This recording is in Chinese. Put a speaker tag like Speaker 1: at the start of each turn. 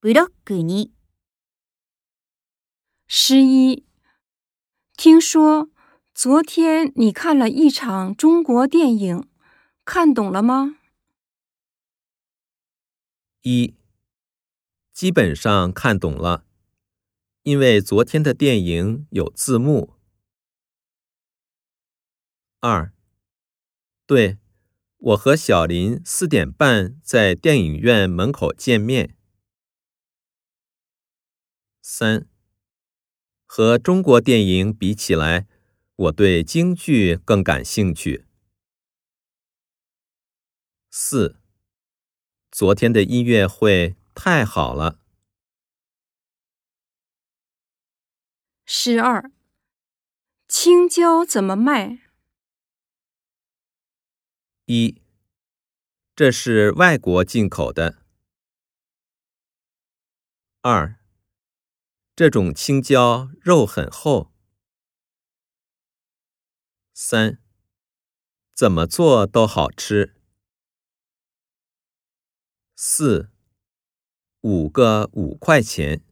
Speaker 1: ブロックに。
Speaker 2: 十一，听说昨天你看了一场中国电影，看懂了吗？
Speaker 3: 一，基本上看懂了，因为昨天的电影有字幕。二，对，我和小林四点半在电影院门口见面。 三，和中国电影比起来，我对京剧更感兴趣。四，昨天的音乐会太好了。
Speaker 2: 十二，青椒怎么卖？
Speaker 3: 一，这是外国进口的。二。这种青椒肉很厚。三，怎么做都好吃。四，五个五块钱。